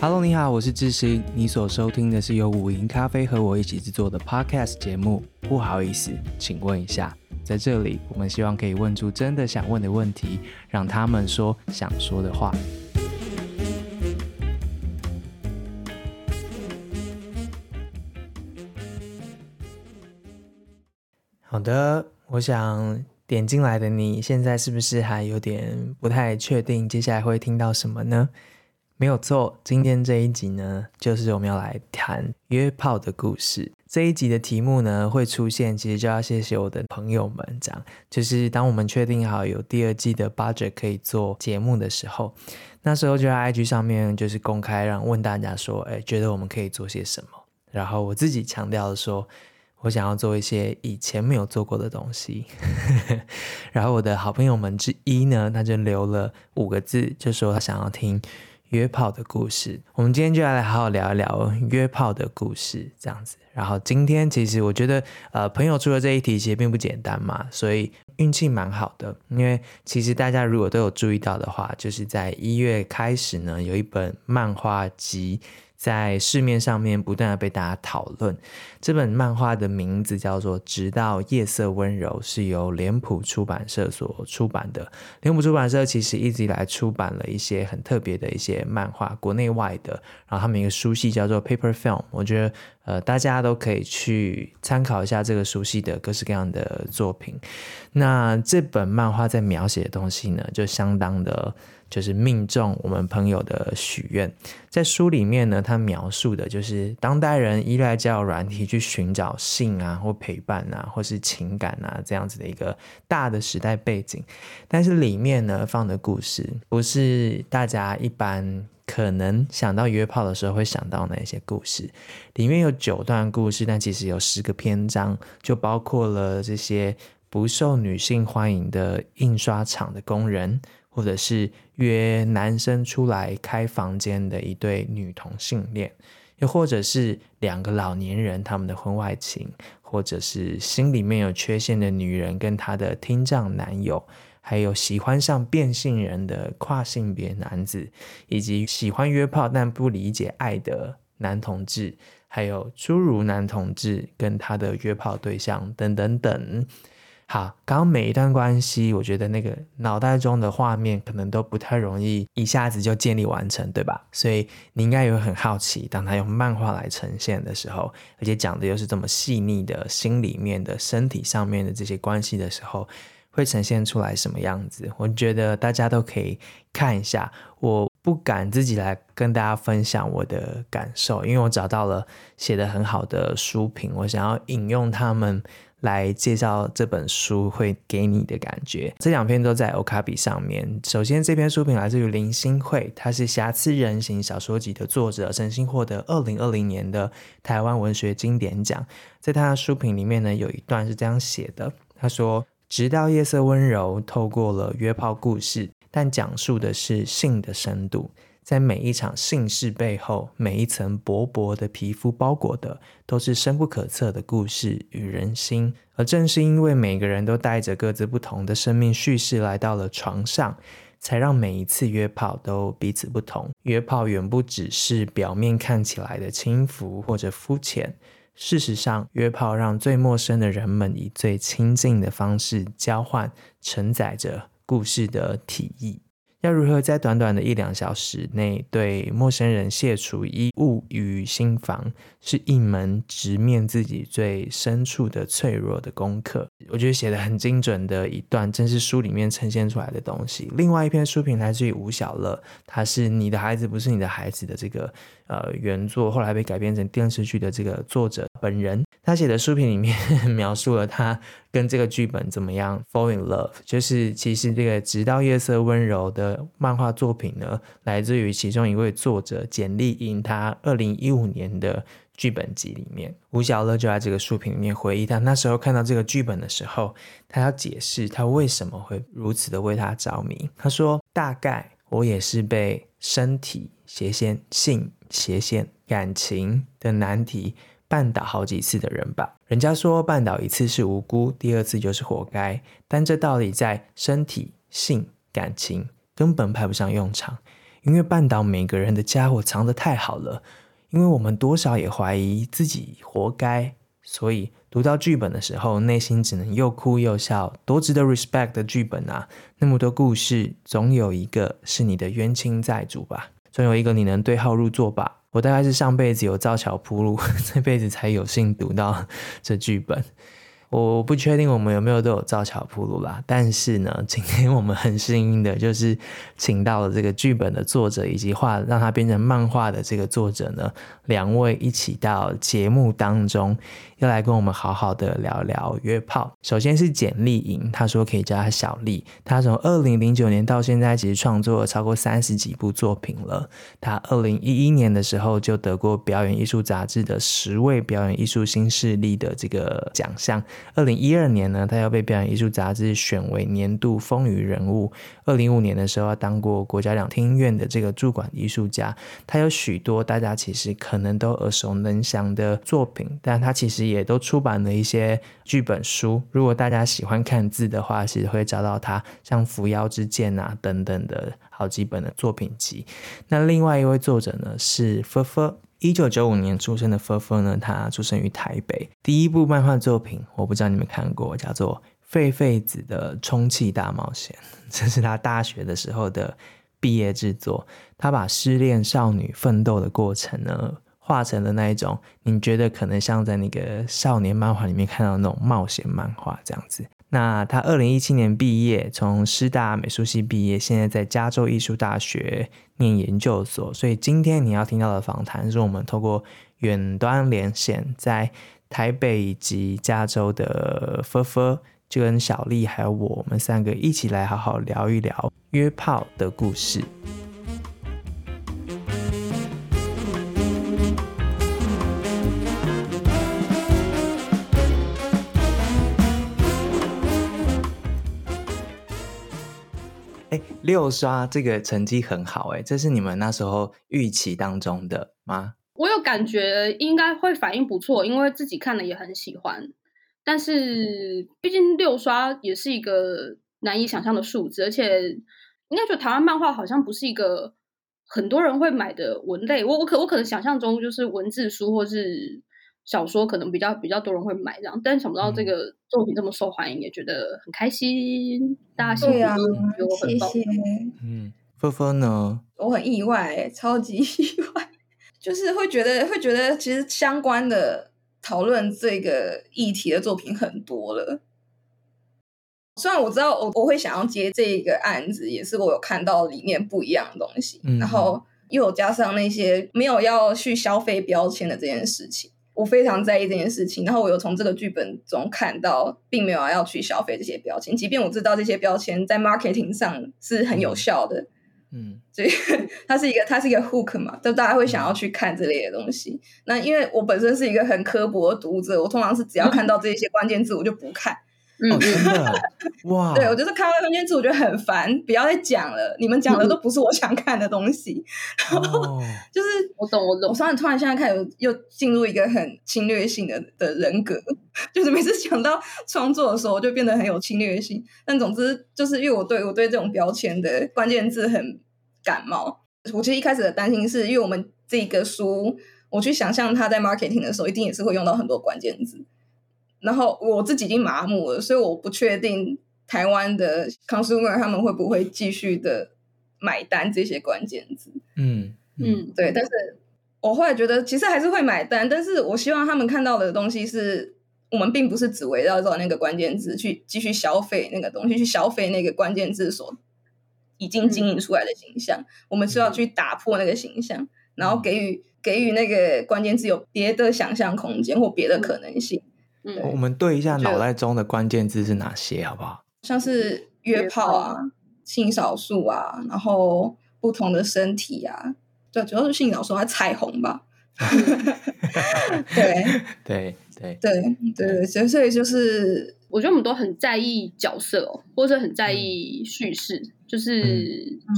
Hello，你好，我是智行。你所收听的是由五零咖啡和我一起制作的 Podcast 节目。不好意思，请问一下，在这里，我们希望可以问出真的想问的问题，让他们说想说的话。好的，我想点进来的你现在是不是还有点不太确定，接下来会听到什么呢？没有错，今天这一集呢，就是我们要来谈约炮的故事。这一集的题目呢，会出现，其实就要谢谢我的朋友们，这样就是当我们确定好有第二季的 budget 可以做节目的时候，那时候就在 IG 上面就是公开让问大家说，哎，觉得我们可以做些什么？然后我自己强调的说，我想要做一些以前没有做过的东西。然后我的好朋友们之一呢，他就留了五个字，就说他想要听。约炮的故事，我们今天就要来好好聊一聊约炮的故事，这样子。然后今天其实我觉得，呃，朋友出的这一题其实并不简单嘛，所以运气蛮好的。因为其实大家如果都有注意到的话，就是在一月开始呢，有一本漫画集。在市面上面不断的被大家讨论，这本漫画的名字叫做《直到夜色温柔》，是由脸谱出版社所出版的。脸谱出版社其实一直以来出版了一些很特别的一些漫画，国内外的。然后他们一个书系叫做 Paper Film，我觉得呃大家都可以去参考一下这个熟悉的各式各样的作品。那这本漫画在描写的东西呢，就相当的。就是命中我们朋友的许愿，在书里面呢，他描述的就是当代人依赖交友软体去寻找性啊，或陪伴啊，或是情感啊这样子的一个大的时代背景。但是里面呢放的故事，不是大家一般可能想到约炮的时候会想到哪些故事。里面有九段故事，但其实有十个篇章，就包括了这些不受女性欢迎的印刷厂的工人。或者是约男生出来开房间的一对女同性恋，又或者是两个老年人他们的婚外情，或者是心里面有缺陷的女人跟她的听障男友，还有喜欢上变性人的跨性别男子，以及喜欢约炮但不理解爱的男同志，还有侏儒男同志跟他的约炮对象等等等。好，刚刚每一段关系，我觉得那个脑袋中的画面可能都不太容易一下子就建立完成，对吧？所以你应该也很好奇，当他用漫画来呈现的时候，而且讲的又是这么细腻的心里面的身体上面的这些关系的时候，会呈现出来什么样子？我觉得大家都可以看一下。我不敢自己来跟大家分享我的感受，因为我找到了写得很好的书评，我想要引用他们。来介绍这本书会给你的感觉，这两篇都在 o k a b 上面。首先，这篇书评来自于林心慧，他是《瑕疵人形》小说集的作者，曾经获得二零二零年的台湾文学经典奖。在他的书评里面呢，有一段是这样写的：他说，直到夜色温柔，透过了约炮故事，但讲述的是性的深度。在每一场性事背后，每一层薄薄的皮肤包裹的，都是深不可测的故事与人心。而正是因为每个人都带着各自不同的生命叙事来到了床上，才让每一次约炮都彼此不同。约炮远不只是表面看起来的轻浮或者肤浅，事实上，约炮让最陌生的人们以最亲近的方式交换承载着故事的体液。要如何在短短的一两小时内对陌生人卸除衣物与心防，是一门直面自己最深处的脆弱的功课。我觉得写得很精准的一段，正是书里面呈现出来的东西。另外一篇书评来自于吴晓乐，他是你的孩子不是你的孩子的这个呃原作，后来被改编成电视剧的这个作者本人。他写的书评里面 描述了他跟这个剧本怎么样 fall in love，就是其实这个直到夜色温柔的漫画作品呢，来自于其中一位作者简莉颖，他二零一五年的剧本集里面，吴小乐就在这个书评里面回忆他那时候看到这个剧本的时候，他要解释他为什么会如此的为他着迷。他说：“大概我也是被身体斜线、性斜线、感情的难题。”绊倒好几次的人吧，人家说绊倒一次是无辜，第二次就是活该。但这道理在身体、性、感情根本派不上用场，因为绊倒每个人的家伙藏得太好了，因为我们多少也怀疑自己活该，所以读到剧本的时候，内心只能又哭又笑。多值得 respect 的剧本啊！那么多故事，总有一个是你的冤亲债主吧？总有一个你能对号入座吧？我大概是上辈子有造桥铺路，这辈子才有幸读到这剧本。我不确定我们有没有都有造桥铺路啦，但是呢，今天我们很幸运的就是请到了这个剧本的作者以及画让它变成漫画的这个作者呢，两位一起到节目当中。要来跟我们好好的聊聊约炮。首先是简丽颖，他说可以叫他小丽。他从二零零九年到现在，其实创作了超过三十几部作品了。他二零一一年的时候就得过表演艺术杂志的十位表演艺术新势力的这个奖项。二零一二年呢，他又被表演艺术杂志选为年度风云人物。二零一五年的时候，他当过国家两厅院的这个驻馆艺术家。他有许多大家其实可能都耳熟能详的作品，但他其实。也都出版了一些剧本书，如果大家喜欢看字的话，其实会找到他像《扶摇之剑》啊等等的好几本的作品集。那另外一位作者呢是分分，一九九五年出生的分分呢，他出生于台北。第一部漫画作品我不知道你们看过，叫做《废废子的充气大冒险》，这是他大学的时候的毕业制作。他把失恋少女奋斗的过程呢，画成了那一种，你觉得可能像在那个少年漫画里面看到的那种冒险漫画这样子。那他二零一七年毕业，从师大美术系毕业，现在在加州艺术大学念研究所。所以今天你要听到的访谈，是我们透过远端连线，在台北以及加州的分分，就跟小丽还有我，我们三个一起来好好聊一聊约炮的故事。六刷这个成绩很好哎，这是你们那时候预期当中的吗？我有感觉应该会反应不错，因为自己看了也很喜欢。但是毕竟六刷也是一个难以想象的数字，而且应该说台湾漫画好像不是一个很多人会买的文类。我我可我可能想象中就是文字书或是。小说可能比较比较多人会买这样，但想不到这个作品这么受欢迎，嗯、也觉得很开心。大家喜欢，觉得我很棒。谢谢。嗯，芬芬呢？我很意外，超级 意外，就是会觉得会觉得其实相关的讨论这个议题的作品很多了。虽然我知道我我会想要接这个案子，也是我有看到里面不一样的东西，嗯、然后又有加上那些没有要去消费标签的这件事情。我非常在意这件事情，然后我有从这个剧本中看到，并没有要去消费这些标签，即便我知道这些标签在 marketing 上是很有效的，嗯，所以 它是一个它是一个 hook 嘛，就大家会想要去看这类的东西。那因为我本身是一个很刻薄的读者，我通常是只要看到这些关键字，我就不看。嗯，真的 哇！对，我就是看到关键字，我觉得很烦，不要再讲了。你们讲的都不是我想看的东西。然后、哦、就是我懂，我懂。我突然突然现在开始又进入一个很侵略性的的人格，就是每次想到创作的时候，我就变得很有侵略性。但总之，就是因为我对我对这种标签的关键字很感冒。我其实一开始的担心是因为我们这个书，我去想象它在 marketing 的时候，一定也是会用到很多关键字。然后我自己已经麻木了，所以我不确定台湾的 consumer 他们会不会继续的买单这些关键字。嗯嗯，对。但是我后来觉得，其实还是会买单。但是我希望他们看到的东西是，我们并不是只围绕着那个关键字去继续消费那个东西，去消费那个关键字所已经经营出来的形象。嗯、我们是要去打破那个形象，然后给予给予那个关键字有别的想象空间或别的可能性。嗯我们对一下脑袋中的关键字是哪些，好不好？像是约炮啊、性少数啊，然后不同的身体啊，对，主要是性少数，还彩虹吧。对。对对。对对，所以所以就是，我觉得我们都很在意角色哦，或者很在意叙事，就是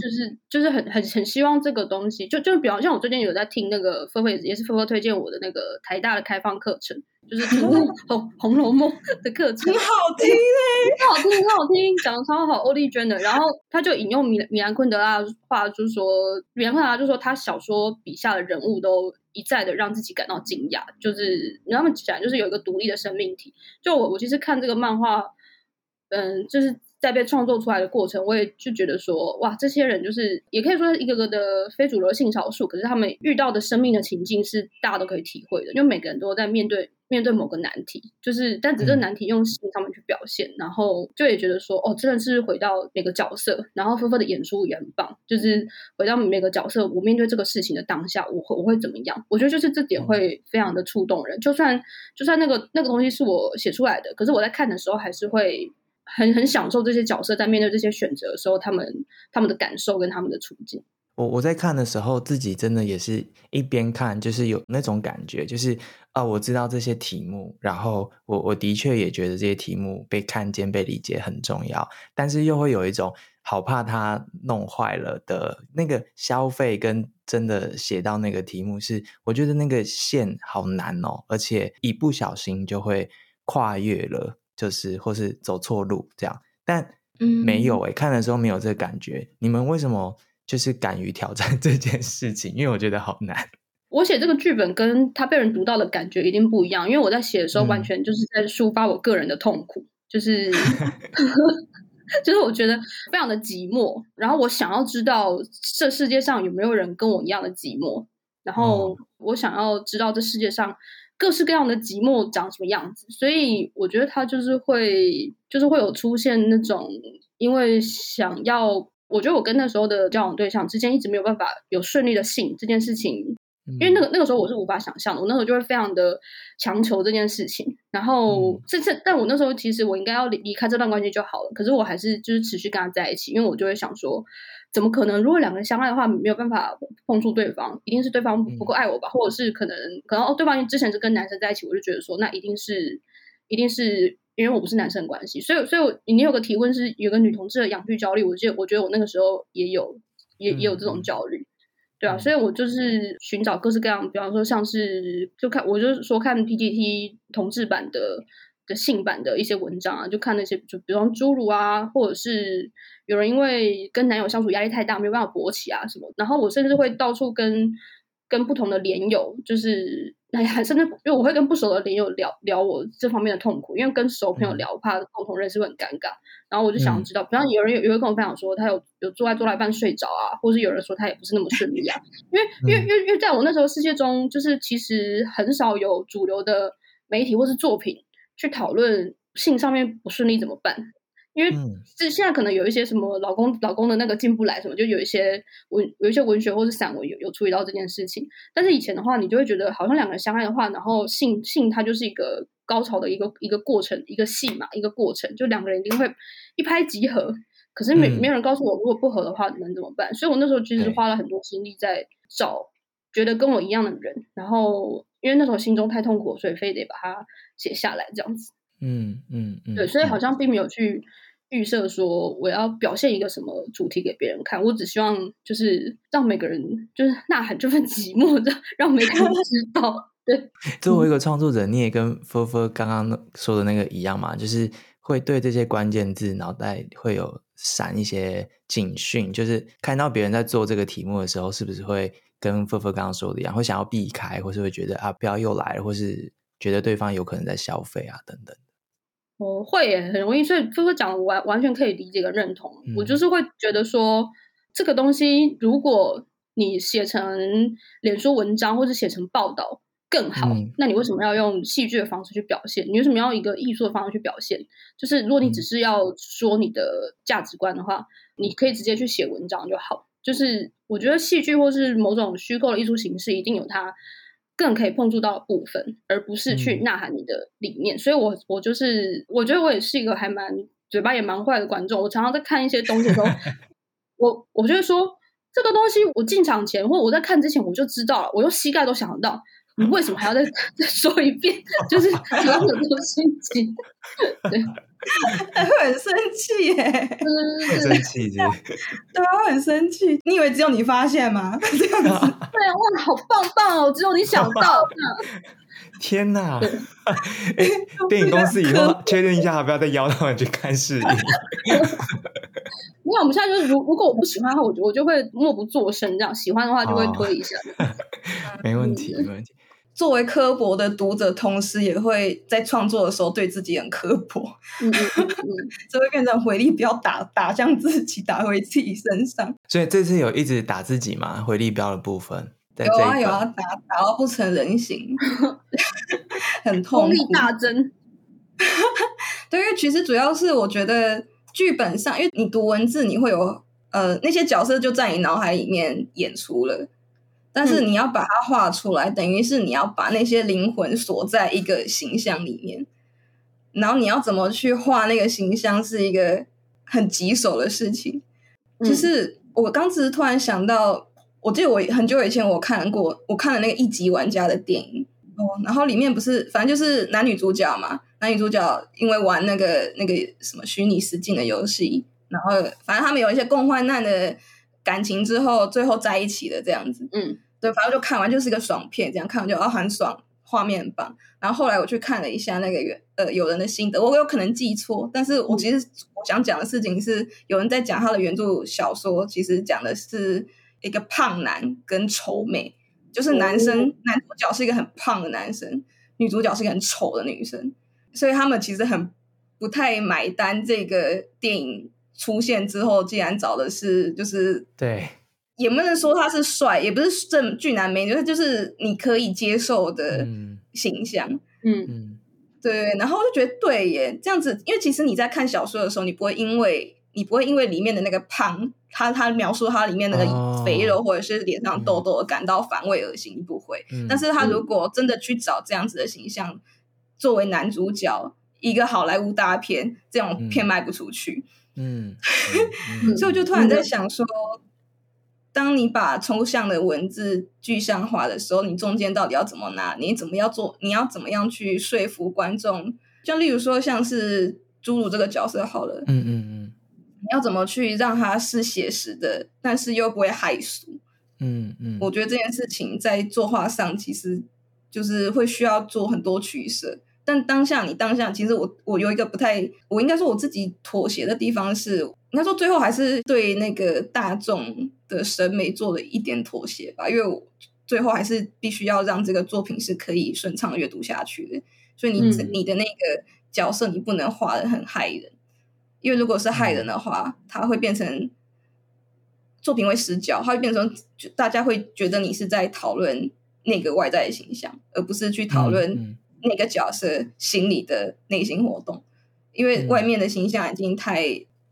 就是就是很很很希望这个东西，就就比方像我最近有在听那个菲菲，也是菲菲推荐我的那个台大的开放课程。就是《红红楼梦》的课程，很好听嘞，很好听，很好听，讲的超好。欧丽娟的，然后他就引用米米兰昆德拉的话，就是说米兰昆德拉就说他小说笔下的人物都一再的让自己感到惊讶，就是他们讲就是有一个独立的生命体。就我我其实看这个漫画，嗯，就是。在被创作出来的过程，我也就觉得说，哇，这些人就是也可以说是一个个的非主流性少数，可是他们遇到的生命的情境是大家都可以体会的，因为每个人都在面对面对某个难题，就是但只是难题用性上面去表现，嗯、然后就也觉得说，哦，真的是回到每个角色，然后芬芬的演出也很棒，就是回到每个角色，我面对这个事情的当下，我会我会怎么样？我觉得就是这点会非常的触动人，就算就算那个那个东西是我写出来的，可是我在看的时候还是会。很很享受这些角色在面对这些选择的时候，他们他们的感受跟他们的处境。我我在看的时候，自己真的也是一边看，就是有那种感觉，就是啊、哦，我知道这些题目，然后我我的确也觉得这些题目被看见、被理解很重要，但是又会有一种好怕它弄坏了的那个消费，跟真的写到那个题目是，我觉得那个线好难哦，而且一不小心就会跨越了。就是或是走错路这样，但没有诶、看的时候没有这个感觉。你们为什么就是敢于挑战 这件事情？因为我觉得好难。我写这个剧本跟他被人读到的感觉一定不一样，因为我在写的时候完全就是在抒发我个人的痛苦，嗯、就是 就是我觉得非常的寂寞，然后我想要知道这世界上有没有人跟我一样的寂寞，然后我想要知道这世界上。各式各样的寂寞长什么样子，所以我觉得他就是会，就是会有出现那种，因为想要，我觉得我跟那时候的交往对象之间一直没有办法有顺利的性这件事情，嗯、因为那个那个时候我是无法想象的，我那时候就会非常的强求这件事情，然后这次、嗯，但我那时候其实我应该要离离开这段关系就好了，可是我还是就是持续跟他在一起，因为我就会想说。怎么可能？如果两个人相爱的话，没有办法碰触对方，一定是对方不够爱我吧？嗯、或者是可能，可能哦，对方之前是跟男生在一起，我就觉得说，那一定是，一定是因为我不是男生的关系。所以，所以你有个提问是有个女同志的养育焦虑，我记得，我觉得我那个时候也有，也也有这种焦虑，嗯、对啊。所以我就是寻找各式各样，比方说像是就看，我就说看 PTT 同志版的。的性版的一些文章啊，就看那些，就比方侏儒啊，或者是有人因为跟男友相处压力太大，没有办法勃起啊什么。然后我甚至会到处跟跟不同的连友，就是哎呀，甚至因为我会跟不熟的连友聊聊我这方面的痛苦，因为跟熟朋友聊，嗯、怕共同认识会很尴尬。然后我就想知道，嗯、比方有人有有人跟我分享说，他有有做爱做到一半睡着啊，或是有人说他也不是那么顺利啊。因为因为因为因为在我那时候世界中，就是其实很少有主流的媒体或是作品。去讨论性上面不顺利怎么办？因为这现在可能有一些什么老公老公的那个进不来什么，就有一些文有一些文学或是散文有有处理到这件事情。但是以前的话，你就会觉得好像两个人相爱的话，然后性性它就是一个高潮的一个一个过程，一个戏嘛，一个过程，就两个人一定会一拍即合。可是没没有人告诉我，如果不合的话能怎么办？所以我那时候其实花了很多心力在找觉得跟我一样的人，然后。因为那时候心中太痛苦，所以非得把它写下来，这样子。嗯嗯嗯，对，所以好像并没有去预设说我要表现一个什么主题给别人看，我只希望就是让每个人就是呐喊这份寂寞的，让每个人知道。对，作为一个创作者，你也跟芬芬刚刚说的那个一样嘛，就是会对这些关键字脑袋会有闪一些警讯，就是看到别人在做这个题目的时候，是不是会？跟芬芬刚刚说的一样，会想要避开，或是会觉得啊，不要又来了，或是觉得对方有可能在消费啊，等等。我会耶，很容易，所以菲菲讲完完全可以理解跟认同。嗯、我就是会觉得说，这个东西如果你写成脸书文章，或者写成报道更好，嗯、那你为什么要用戏剧的方式去表现？你为什么要一个艺术的方式去表现？就是如果你只是要说你的价值观的话，嗯、你可以直接去写文章就好。就是我觉得戏剧或是某种虚构的艺术形式，一定有它更可以碰触到部分，而不是去呐喊你的理念。嗯、所以我我就是我觉得我也是一个还蛮嘴巴也蛮坏的观众。我常常在看一些东西的时候，我我就会说这个东西，我进场前或我在看之前我就知道了，我用膝盖都想得到，你为什么还要再 再说一遍？就是有很多心情，对。还会很生气耶，很生气，对，对啊，会很生气。你以为只有你发现吗？这样子，对啊，哇，好棒棒哦，只有你想到，天哪！电影公司以后确认一下，要不要再邀他们去看试映？因为我们现在就是，如如果我不喜欢的话，我就我就会默不作声；这样喜欢的话，就会推一下。哦、没问题，没问题。作为刻薄的读者，同时也会在创作的时候对自己很刻薄。嗯嗯嗯嗯，这会变成回力镖打打向自己，打回自己身上。所以这次有一直打自己吗？回力镖的部分。有啊有啊，打打到不成人形，很痛苦，功力大增。对，因为其实主要是我觉得剧本上，因为你读文字，你会有呃那些角色就在你脑海里面演出了，但是你要把它画出来，嗯、等于是你要把那些灵魂锁在一个形象里面，然后你要怎么去画那个形象，是一个很棘手的事情。嗯、就是我刚只是突然想到。我记得我很久以前我看过，我看了那个一级玩家的电影哦，然后里面不是，反正就是男女主角嘛，男女主角因为玩那个那个什么虚拟实境的游戏，然后反正他们有一些共患难的感情之后，最后在一起的这样子，嗯，对，反正就看完就是一个爽片，这样看完就啊很爽，画面很棒。然后后来我去看了一下那个原呃有人的心得，我有可能记错，但是我其实我想讲的事情是，有人在讲他的原著小说，其实讲的是。一个胖男跟丑美，就是男生、哦、男主角是一个很胖的男生，女主角是一个很丑的女生，所以他们其实很不太买单。这个电影出现之后，竟然找的是就是对，也不能说他是帅，也不是正俊男美女，就是就是你可以接受的形象。嗯嗯，对。然后我就觉得对耶，这样子，因为其实你在看小说的时候，你不会因为你不会因为里面的那个胖。他他描述他里面那个肥肉或者是脸上痘痘而感到反胃恶心，不会。嗯、但是他如果真的去找这样子的形象、嗯、作为男主角，一个好莱坞大片，这种片卖不出去。嗯，嗯 所以我就突然在想说，嗯、当你把抽象的文字具象化的时候，你中间到底要怎么拿？你怎么要做？你要怎么样去说服观众？就例如说，像是侏儒这个角色，好了，嗯嗯嗯。你要怎么去让他是写实的，但是又不会害俗？嗯嗯，我觉得这件事情在作画上其实就是会需要做很多取舍。但当下你当下，其实我我有一个不太，我应该说我自己妥协的地方是，应该说最后还是对那个大众的审美做了一点妥协吧，因为我最后还是必须要让这个作品是可以顺畅阅读下去的。所以你、嗯、你的那个角色，你不能画的很害人。因为如果是害人的话，它会变成作品会失焦，它会变成大家会觉得你是在讨论那个外在的形象，而不是去讨论那个角色心里的内心活动。因为外面的形象已经太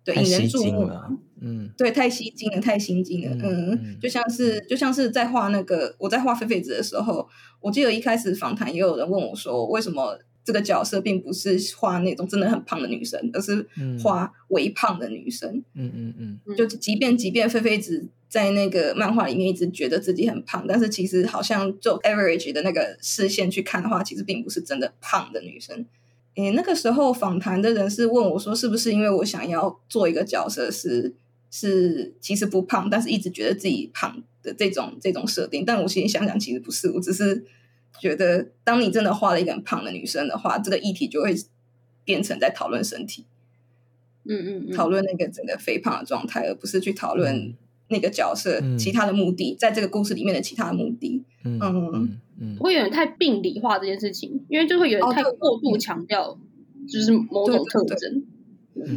对引人注目了，嗯，对，太吸睛了，太心惊了，嗯，嗯，就像是就像是在画那个我在画菲菲子的时候，我记得一开始访谈也有人问我说，为什么？这个角色并不是画那种真的很胖的女生，而是画微胖的女生。嗯嗯嗯，就即便即便菲菲子在那个漫画里面一直觉得自己很胖，但是其实好像就 average 的那个视线去看的话，其实并不是真的胖的女生。诶，那个时候访谈的人是问我说，是不是因为我想要做一个角色是是其实不胖，但是一直觉得自己胖的这种这种设定？但我现在想想，其实不是，我只是。觉得，当你真的画了一个很胖的女生的话，这个议题就会变成在讨论身体，嗯嗯，嗯，讨论那个整个肥胖的状态，而不是去讨论那个角色其他的目的，嗯、在这个故事里面的其他的目的，嗯嗯。嗯，不会有点太病理化这件事情，因为就会有点太过度强调，就是某种特征，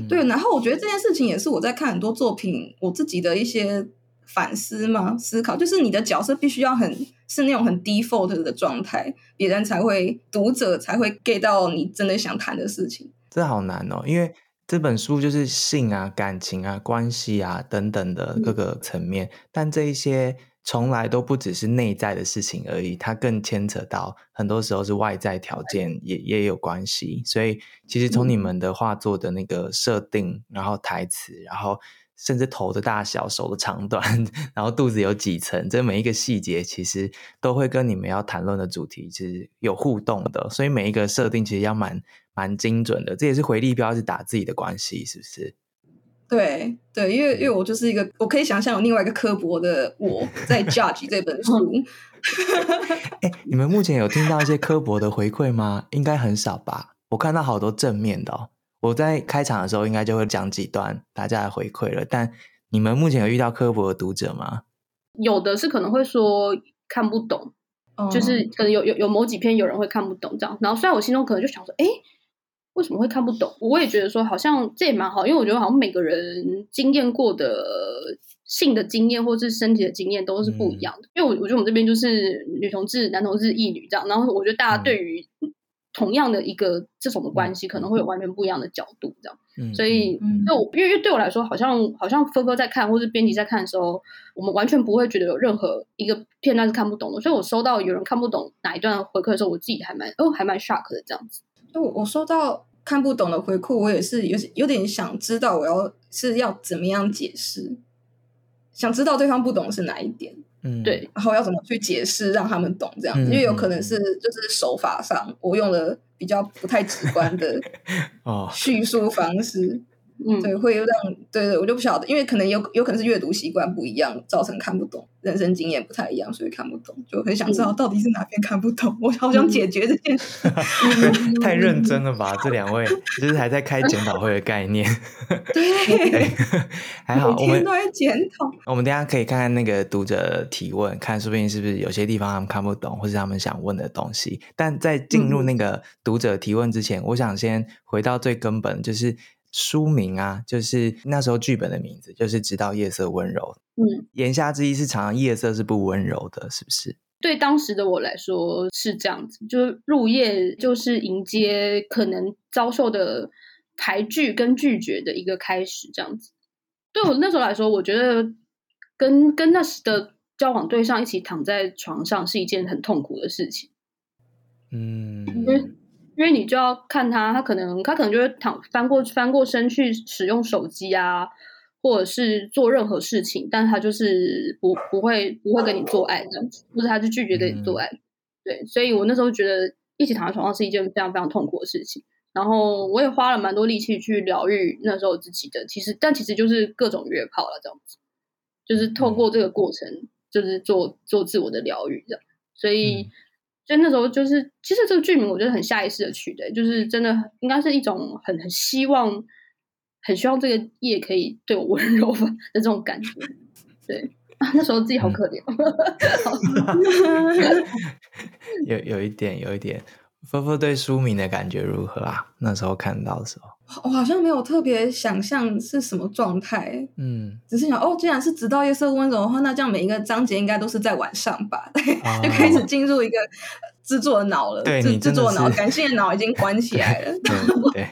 对，然后我觉得这件事情也是我在看很多作品，我自己的一些。反思吗？思考就是你的角色必须要很是那种很 default 的状态，别人才会读者才会 get 到你真的想谈的事情。这好难哦，因为这本书就是性啊、感情啊、关系啊等等的各个层面，嗯、但这一些从来都不只是内在的事情而已，它更牵扯到很多时候是外在条件也也有关系。所以其实从你们的画作的那个设定，然后台词，然后。甚至头的大小、手的长短，然后肚子有几层，这每一个细节其实都会跟你们要谈论的主题其实有互动的，所以每一个设定其实要蛮蛮精准的。这也是回力镖是打自己的关系，是不是？对对，因为因为我就是一个，我可以想象有另外一个刻薄的我在 judge 这本书。哎、欸，你们目前有听到一些刻薄的回馈吗？应该很少吧？我看到好多正面的哦。我在开场的时候应该就会讲几段大家的回馈了，但你们目前有遇到科普的读者吗？有的是可能会说看不懂，嗯、就是可能有有有某几篇有人会看不懂这样。然后虽然我心中可能就想说，哎。为什么会看不懂？我也觉得说好像这也蛮好，因为我觉得好像每个人经验过的性的经验或是身体的经验都是不一样的。嗯、因为我我觉得我们这边就是女同志、男同志、异女这样，然后我觉得大家对于同样的一个这种的关系，可能会有完全不一样的角度这样。嗯、所以，就我因为因为对我来说，好像好像分科在看或是编辑在看的时候，我们完全不会觉得有任何一个片段是看不懂的。所以我收到有人看不懂哪一段回馈的时候，我自己还蛮哦还蛮 shock 的这样子。我我收到看不懂的回馈，我也是有有点想知道，我要是要怎么样解释，想知道对方不懂是哪一点，嗯，对，然后要怎么去解释让他们懂这样子，嗯、因为有可能是就是手法上我用了比较不太直观的 哦。叙述方式。嗯，对，会有这样，对对，我就不晓得，因为可能有有可能是阅读习惯不一样，造成看不懂，人生经验不太一样，所以看不懂，就很想知道到底是哪边看不懂，嗯、我好想解决这件事。太认真了吧，这两位就是还在开检讨会的概念。对，还好，我们都在检讨。我们等一下可以看看那个读者提问，看说不定是不是有些地方他们看不懂，或是他们想问的东西。但在进入那个读者提问之前，嗯、我想先回到最根本，就是。书名啊，就是那时候剧本的名字，就是直到夜色温柔。嗯，言下之意是，常常夜色是不温柔的，是不是？对当时的我来说是这样子，就是入夜就是迎接可能遭受的排拒跟拒绝的一个开始，这样子。对我那时候来说，我觉得跟跟那时的交往对象一起躺在床上是一件很痛苦的事情。嗯。因为你就要看他，他可能他可能就会躺翻过翻过身去使用手机啊，或者是做任何事情，但他就是不不会不会跟你做爱这样子，或者他就拒绝跟你做爱。嗯、对，所以我那时候觉得一起躺在床上是一件非常非常痛苦的事情。然后我也花了蛮多力气去疗愈那时候自己的，其实但其实就是各种约炮了这样子，就是透过这个过程，就是做做自我的疗愈这样，所以。所以那时候就是，其实这个剧名我觉得很下意识的取的，就是真的应该是一种很很希望，很希望这个夜可以对我温柔吧的这种感觉。对啊，那时候自己好可怜。有有一点，有一点。芬芬对书名的感觉如何啊？那时候看到的时候，我好像没有特别想象是什么状态，嗯，只是想哦，既然是直到夜色温柔的话，那这样每一个章节应该都是在晚上吧？哦、就开始进入一个制作的脑了，对，制作脑感性的脑已经关起来了，对，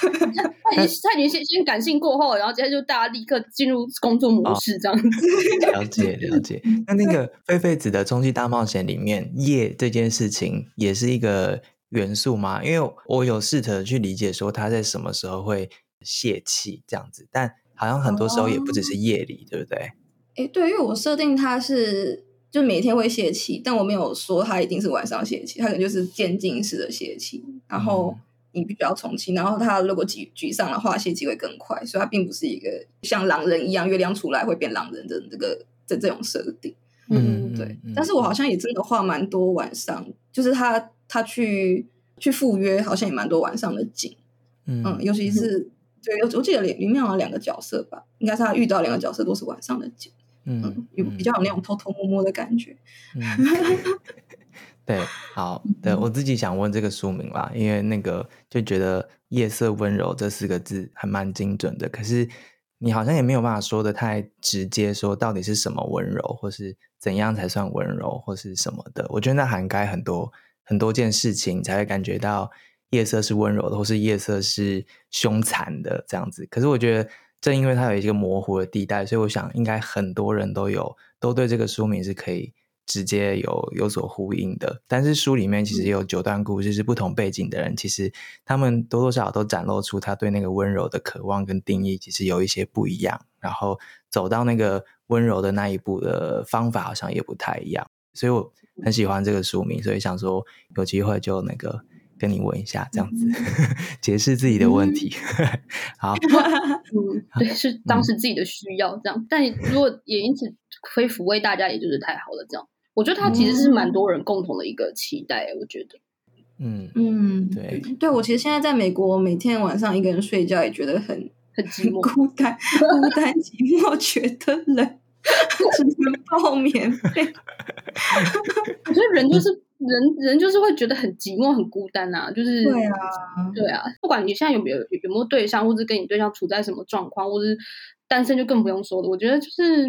他已经他已经先先感性过后，然后接下来就大家立刻进入工作模式这样子，哦、了解了解。那那个菲菲子的终极大冒险里面，夜这件事情也是一个。元素吗？因为我有试着去理解说他在什么时候会泄气这样子，但好像很多时候也不只是夜里，哦、对不对？诶，对，因为我设定它是就每天会泄气，但我没有说他一定是晚上泄气，他可能就是渐进式的泄气，然后你必须要重启，然后他如果沮沮丧的话，泄气会更快，所以他并不是一个像狼人一样，月亮出来会变狼人的这个这这种设定。嗯，对。嗯、但是我好像也真的画蛮多晚上，就是他。他去去赴约，好像也蛮多晚上的景，嗯，嗯，尤其是、嗯、对，我记得里里面好像两个角色吧，应该是他遇到两个角色都是晚上的景，嗯，有、嗯、比较有那种偷偷摸摸的感觉。嗯、对，好，对我自己想问这个书名啦，因为那个就觉得“夜色温柔”这四个字还蛮精准的，可是你好像也没有办法说的太直接，说到底是什么温柔，或是怎样才算温柔，或是什么的。我觉得那涵盖很多。很多件事情才会感觉到夜色是温柔的，或是夜色是凶残的这样子。可是我觉得，正因为它有一个模糊的地带，所以我想应该很多人都有都对这个书名是可以直接有有所呼应的。但是书里面其实也有九段故事，是不同背景的人，其实他们多多少少都展露出他对那个温柔的渴望跟定义，其实有一些不一样。然后走到那个温柔的那一步的方法，好像也不太一样。所以我。很喜欢这个书名，所以想说有机会就那个跟你问一下，这样子、嗯、解释自己的问题。嗯、好，嗯，对，是当时自己的需要这样，嗯、但如果也因此可以抚慰大家，也就是太好了。这样，我觉得它其实是蛮多人共同的一个期待。我觉得，嗯嗯，对，对我其实现在在美国，每天晚上一个人睡觉，也觉得很很寂寞、孤单、孤单、寂寞，觉得冷，只能抱棉被。我觉得人就是。人人就是会觉得很寂寞、很孤单啊，就是对啊，对啊。不管你现在有没有有没有对象，或者跟你对象处在什么状况，或者是单身，就更不用说了。我觉得就是，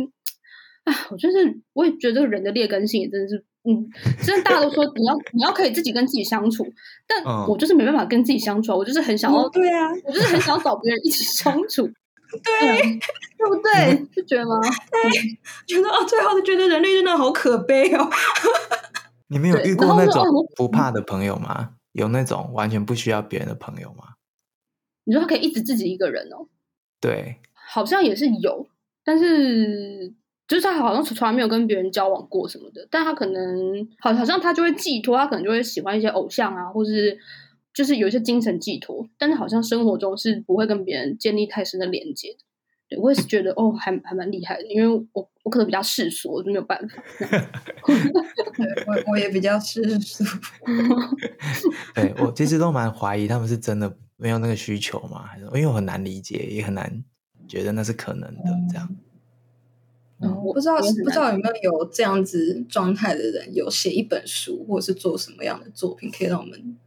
哎，我就是我也觉得这个人的劣根性也真的是，嗯，虽然大家都说你要你要可以自己跟自己相处，但我就是没办法跟自己相处，我就是很想要，对啊，我就是很想要找别人一起相处，对，对不对？是觉得吗？对，觉得啊，最后就觉得人类真的好可悲哦。你们有遇过那种不怕的朋友吗？有那种完全不需要别人的朋友吗？你说他可以一直自己一个人哦？对，好像也是有，但是就是他好像从来没有跟别人交往过什么的。但他可能好，好像他就会寄托，他可能就会喜欢一些偶像啊，或是就是有一些精神寄托。但是好像生活中是不会跟别人建立太深的连接的。对，我也是觉得哦，还还蛮厉害的，因为我我可能比较世俗，我就没有办法。对，我我也比较世俗。对，我其实都蛮怀疑他们是真的没有那个需求嘛？还是因为我很难理解，也很难觉得那是可能的这样。嗯，我不知道不知道有没有有这样子状态的人，有写一本书，或者是做什么样的作品，可以让我们。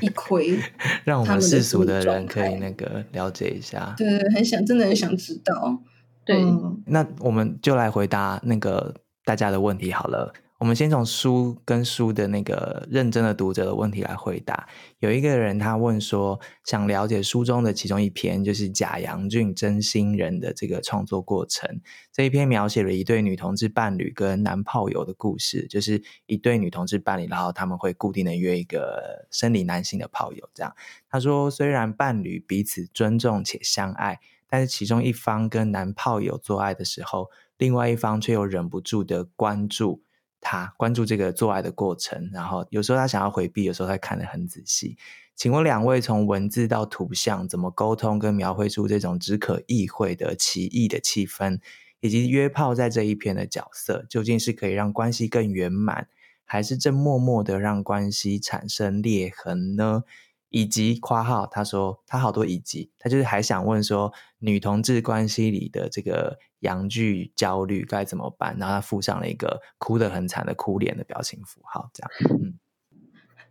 一窥，让我们世俗的人可以那个了解一下。对，很想，真的很想知道。对，嗯、那我们就来回答那个大家的问题好了。我们先从书跟书的那个认真的读者的问题来回答。有一个人他问说，想了解书中的其中一篇，就是假阳俊真心人的这个创作过程。这一篇描写了一对女同志伴侣跟男炮友的故事，就是一对女同志伴侣，然后他们会固定的约一个生理男性的炮友。这样，他说，虽然伴侣彼此尊重且相爱，但是其中一方跟男炮友做爱的时候，另外一方却又忍不住的关注。他关注这个做爱的过程，然后有时候他想要回避，有时候他看得很仔细。请问两位从文字到图像怎么沟通跟描绘出这种只可意会的奇异的气氛，以及约炮在这一篇的角色，究竟是可以让关系更圆满，还是正默默的让关系产生裂痕呢？以及括号他说他好多以及，他就是还想问说女同志关系里的这个。阳具焦虑该怎么办？然后他附上了一个哭得很惨的哭脸的表情符号，这样。嗯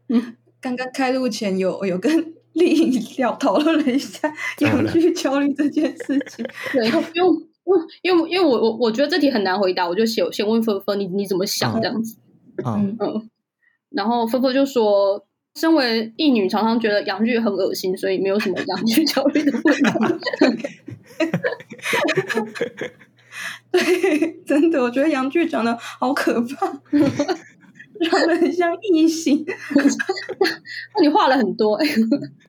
嗯，刚刚开录前有有跟 丽颖聊讨论了一下 阳具焦虑这件事情。对，因为因为因为我我我觉得这题很难回答，我就先先问芬芬，你你怎么想这样子？嗯嗯，然后芬芬就说，身为一女，常常觉得阳具很恶心，所以没有什么阳具焦虑的问题。对，真的，我觉得杨剧长得好可怕，长得很像异形。那你画了很多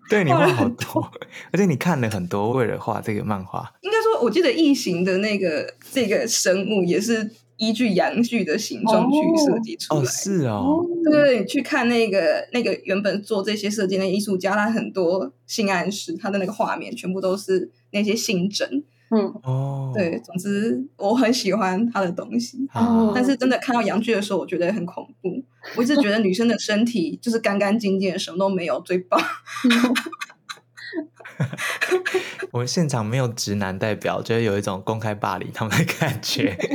对，你画好多，而且你看了很多，为了画这个漫画。应该说，我记得异形的那个这个生物也是依据阳具的形状去设计出来。哦，是哦，对，你去看那个那个原本做这些设计的艺术家，他很多性暗示，他的那个画面全部都是那些性征。嗯哦，对，总之我很喜欢他的东西，哦、但是真的看到阳具的时候，我觉得很恐怖。我一直觉得女生的身体就是干干净净，什么都没有，最棒。我们现场没有直男代表，觉得有一种公开霸凌他们的感觉。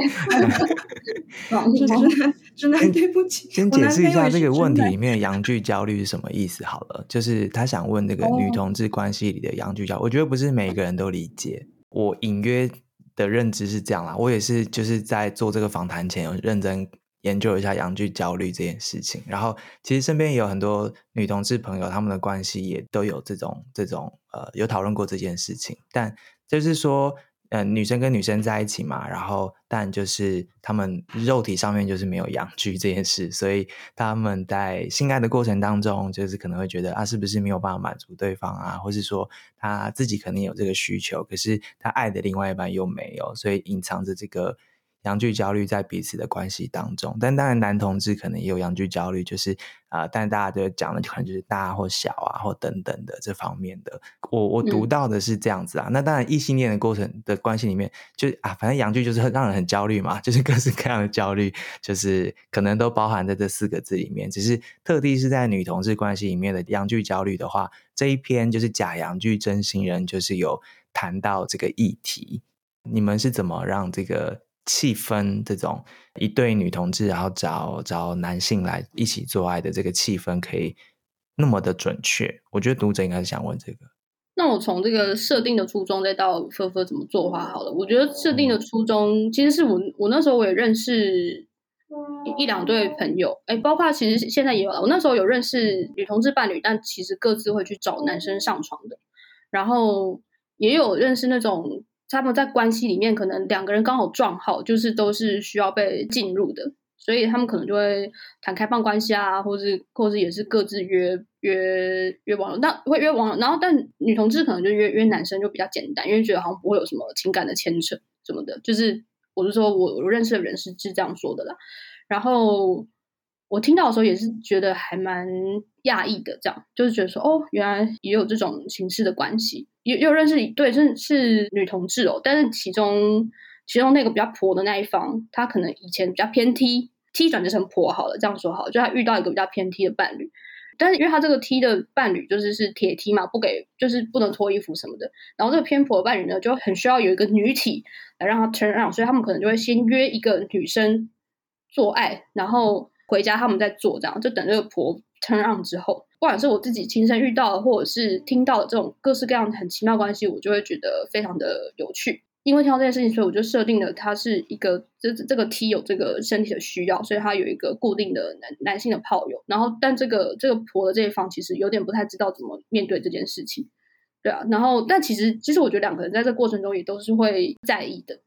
直男，对不起。先解释一下这个问题里面的阳具焦虑是什么意思好了，就是他想问那个女同志关系里的阳具焦虑，我觉得不是每一个人都理解。我隐约的认知是这样啦，我也是就是在做这个访谈前有认真研究一下阳具焦虑这件事情，然后其实身边也有很多女同志朋友，他们的关系也都有这种这种呃有讨论过这件事情，但就是说。嗯、呃，女生跟女生在一起嘛，然后但就是他们肉体上面就是没有阳具这件事，所以他们在性爱的过程当中，就是可能会觉得啊，是不是没有办法满足对方啊，或是说他自己肯定有这个需求，可是他爱的另外一半又没有，所以隐藏着这个阳具焦虑在彼此的关系当中，但当然男同志可能也有阳具焦虑，就是啊、呃，但大家就讲的可能就是大或小啊，或等等的这方面的。我我读到的是这样子啊，嗯、那当然异性恋的过程的关系里面，就啊，反正阳具就是让人很焦虑嘛，就是各式各样的焦虑，就是可能都包含在这四个字里面。只是特地是在女同志关系里面的阳具焦虑的话，这一篇就是假阳具真心人，就是有谈到这个议题。你们是怎么让这个？气氛这种一对女同志，然后找找男性来一起做爱的这个气氛，可以那么的准确。我觉得读者应该是想问这个。那我从这个设定的初衷，再到芬芬怎么做的话，好了。我觉得设定的初衷，其实是我我那时候我也认识一两对朋友，哎，包括其实现在也有了。我那时候有认识女同志伴侣，但其实各自会去找男生上床的，然后也有认识那种。他们在关系里面，可能两个人刚好撞号，就是都是需要被进入的，所以他们可能就会谈开放关系啊，或是或是也是各自约约约网友，但会约网友，然后但女同志可能就约约男生就比较简单，因为觉得好像不会有什么情感的牵扯什么的，就是我就说我我认识的人是是这样说的啦，然后。我听到的时候也是觉得还蛮讶异的，这样就是觉得说，哦，原来也有这种形式的关系，也有认识一对，是是女同志哦，但是其中其中那个比较婆的那一方，他可能以前比较偏 T，T 转折成婆好了，这样说好，就他遇到一个比较偏 T 的伴侣，但是因为他这个 T 的伴侣就是是铁 T 嘛，不给就是不能脱衣服什么的，然后这个偏婆的伴侣呢就很需要有一个女体来让他 turn on，所以他们可能就会先约一个女生做爱，然后。回家他们再做这样，就等这个婆 turn on 之后，不管是我自己亲身遇到，或者是听到这种各式各样很奇妙关系，我就会觉得非常的有趣。因为听到这件事情，所以我就设定了他是一个这这个 T 有这个身体的需要，所以他有一个固定的男男性的炮友。然后，但这个这个婆的这一方其实有点不太知道怎么面对这件事情，对啊。然后，但其实其实我觉得两个人在这过程中也都是会在意的，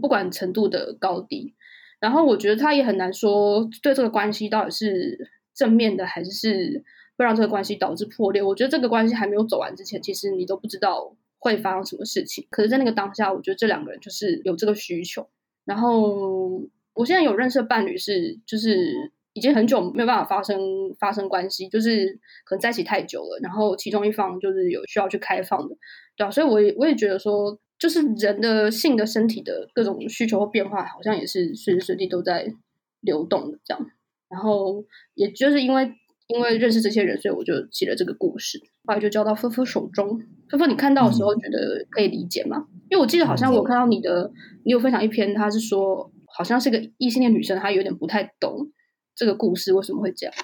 不管程度的高低。然后我觉得他也很难说对这个关系到底是正面的，还是会让这个关系导致破裂。我觉得这个关系还没有走完之前，其实你都不知道会发生什么事情。可是，在那个当下，我觉得这两个人就是有这个需求。然后，我现在有认识的伴侣是，就是已经很久没有办法发生发生关系，就是可能在一起太久了。然后，其中一方就是有需要去开放的，对啊，所以我也我也觉得说。就是人的性的身体的各种需求和变化，好像也是随时随地都在流动的这样。然后，也就是因为因为认识这些人，所以我就写了这个故事，后来就交到芬芬手中。芬芬，你看到的时候觉得可以理解吗？嗯、因为我记得好像我看到你的，你有分享一篇，他是说好像是个异性恋女生，她有点不太懂这个故事为什么会这样，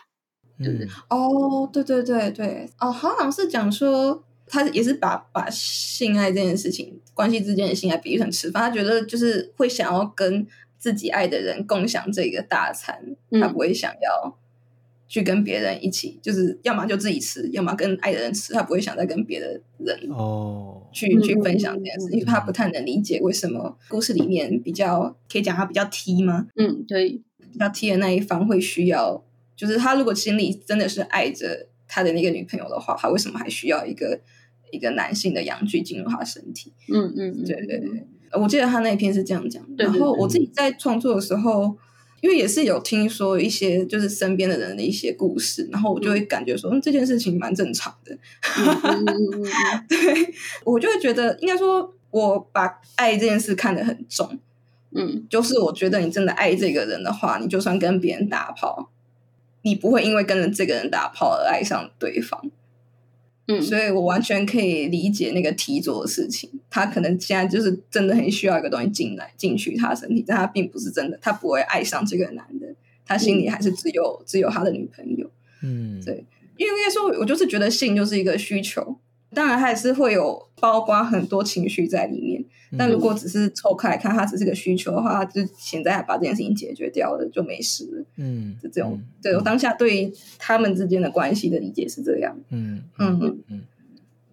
对不对？哦，对对对对，哦，好像是讲说。他也是把把性爱这件事情，关系之间的性爱比喻成吃饭，他觉得就是会想要跟自己爱的人共享这个大餐，嗯、他不会想要去跟别人一起，就是要么就自己吃，要么跟爱的人吃，他不会想再跟别的人哦。去、嗯、去分享这件事，因为他不太能理解为什么故事里面比较可以讲他比较 T 吗？嗯，对，比较 T 的那一方会需要，就是他如果心里真的是爱着他的那个女朋友的话，他为什么还需要一个？一个男性的阳具进入他身体，嗯嗯，对对对，我记得他那一篇是这样讲。然后我自己在创作的时候，因为也是有听说一些就是身边的人的一些故事，然后我就会感觉说，嗯，这件事情蛮正常的。对，我就会觉得，应该说，我把爱这件事看得很重。嗯，就是我觉得你真的爱这个人的话，你就算跟别人打炮，你不会因为跟着这个人打炮而爱上对方。嗯，所以我完全可以理解那个提着的事情。他可能现在就是真的很需要一个东西进来进去他身体，但他并不是真的，他不会爱上这个男的，他心里还是只有、嗯、只有他的女朋友。嗯，对，因为应该说，我就是觉得性就是一个需求。当然，还是会有包括很多情绪在里面。但如果只是抽开来看，它只是个需求的话，就现在把这件事情解决掉了，就没事了。嗯，就这种。嗯、对我当下对他们之间的关系的理解是这样。嗯嗯嗯嗯，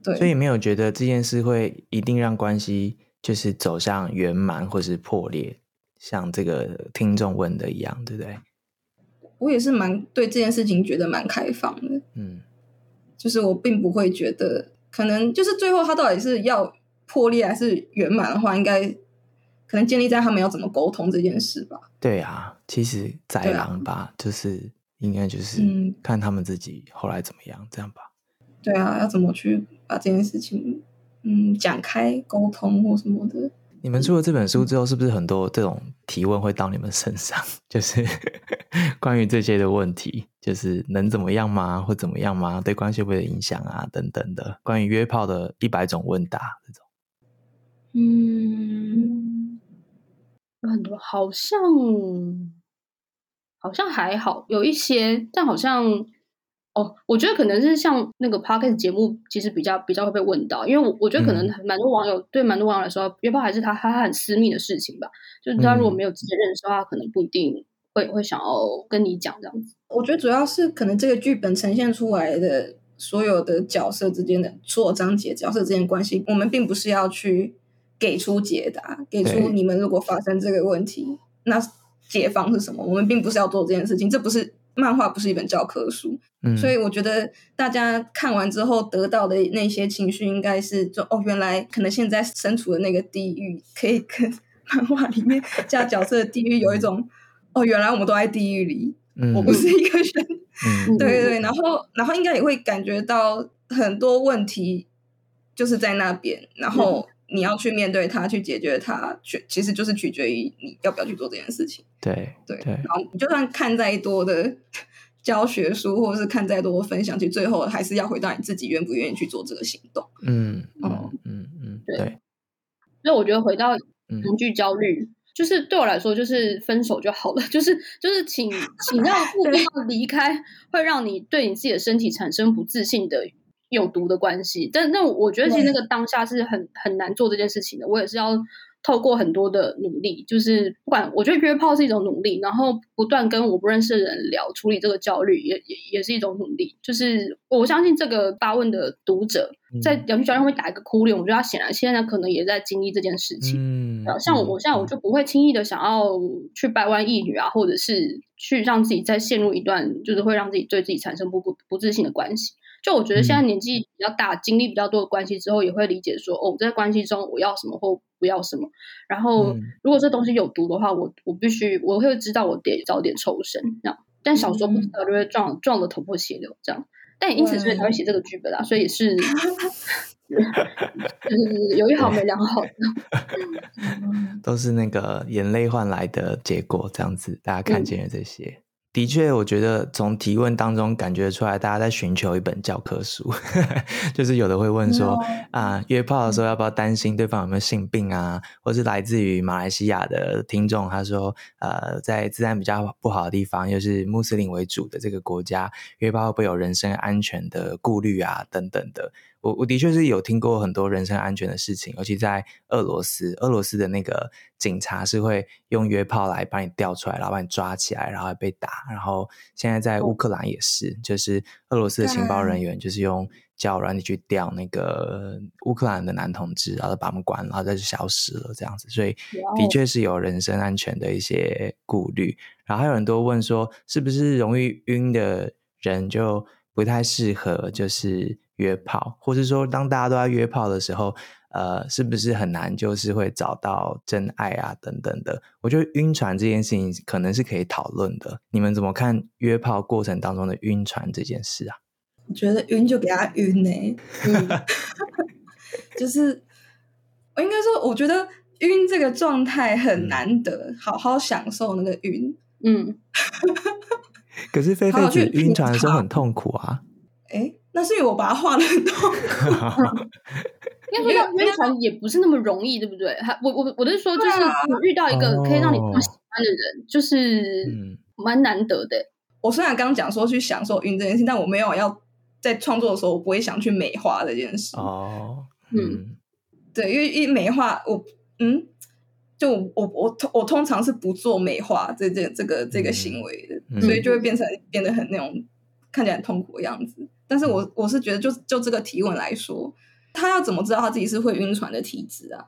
对。所以没有觉得这件事会一定让关系就是走向圆满或是破裂，像这个听众问的一样，对不对？我也是蛮对这件事情觉得蛮开放的。嗯，就是我并不会觉得。可能就是最后他到底是要破裂还是圆满的话，应该可能建立在他们要怎么沟通这件事吧。对啊，其实宰狼吧，啊、就是应该就是看他们自己后来怎么样，嗯、这样吧。对啊，要怎么去把这件事情嗯讲开沟通或什么的。你们出了这本书之后，是不是很多这种提问会到你们身上？就是 关于这些的问题，就是能怎么样吗？或怎么样吗？对关系会不会有影响啊？等等的，关于约炮的一百种问答这种。嗯，有很多，好像好像还好，有一些，但好像。哦，我觉得可能是像那个 podcast 节目，其实比较比较会被问到，因为我我觉得可能蛮多网友、嗯、对蛮多网友来说，约炮还是他他很私密的事情吧。就是他如果没有直接认识的话，嗯、可能不一定会会想要跟你讲这样子。我觉得主要是可能这个剧本呈现出来的所有的角色之间的所有章节角色之间的关系，我们并不是要去给出解答，给出你们如果发生这个问题，那解方是什么？我们并不是要做这件事情，这不是。漫画不是一本教科书，嗯，所以我觉得大家看完之后得到的那些情绪，应该是就哦，原来可能现在身处的那个地狱，可以跟 漫画里面加角色的地狱有一种哦，原来我们都在地狱里，嗯，我不是一个人，嗯，对对对，然后然后应该也会感觉到很多问题就是在那边，然后你要去面对它，去解决它，取其实就是取决于你要不要去做这件事情。对对，对然后你就算看再多的 教学书，或者是看再多的分享，其实最后还是要回到你自己愿不愿意去做这个行动。嗯嗯嗯嗯，对。对所以我觉得回到恐惧焦虑，嗯、就是对我来说，就是分手就好了。就是就是请请让不必要离开，会让你对你自己的身体产生不自信的有毒的关系。但那我觉得其实那个当下是很很难做这件事情的。我也是要。透过很多的努力，就是不管我觉得约炮是一种努力，然后不断跟我不认识的人聊，处理这个焦虑也也也是一种努力。就是我相信这个发问的读者在聊天交流会打一个哭脸，我觉得他显然现在可能也在经历这件事情。嗯，像我，我现在我就不会轻易的想要去掰弯一女啊，或者是去让自己再陷入一段就是会让自己对自己产生不不不自信的关系。就我觉得现在年纪比较大，经历比较多的关系之后，也会理解说，哦，在关系中我要什么或不要什么。然后，如果这东西有毒的话，我我必须我会知道我得早点抽身这样。但小时候不知道就会撞撞得头破血流这样。但也因此所以才会写这个剧本啊，所以是，就是有一好没两好的，都是那个眼泪换来的结果，这样子大家看见了这些。嗯的确，我觉得从提问当中感觉出来，大家在寻求一本教科书，就是有的会问说.啊，约炮的时候要不要担心对方有没有性病啊？或是来自于马来西亚的听众，他说，呃，在治安比较不好的地方，又是穆斯林为主的这个国家，约炮会不会有人身安全的顾虑啊？等等的。我我的确是有听过很多人身安全的事情，尤其在俄罗斯，俄罗斯的那个警察是会用约炮来把你调出来，然后把你抓起来，然后被打。然后现在在乌克兰也是，就是俄罗斯的情报人员就是用交友软体去调那个乌克兰的男同志，然后把他们关，然后再就消失了这样子。所以的确是有人身安全的一些顾虑。然后还有很多问说，是不是容易晕的人就不太适合，就是。约炮，或是说，当大家都在约炮的时候，呃，是不是很难，就是会找到真爱啊，等等的？我觉得晕船这件事情可能是可以讨论的。你们怎么看约炮过程当中的晕船这件事啊？我觉得晕就给他晕呢、欸，嗯、就是我应该说，我觉得晕这个状态很难得，嗯、好好享受那个晕。嗯，可是菲菲子晕船的时候很痛苦啊。哎。那是因为我把它画的很痛，应该说晕船也不是那么容易，对不对？还我我我是说，就是你遇到一个可以让你不喜欢的人，就是蛮难得的。我虽然刚刚讲说去享受晕这件事，但我没有要在创作的时候，我不会想去美化这件事。哦，嗯，对，因为一美化我，嗯，就我我我通我通常是不做美化这件这个这个行为的，所以就会变成变得很那种看起来很痛苦的样子。但是我我是觉得就，就就这个提问来说，他要怎么知道他自己是会晕船的体质啊？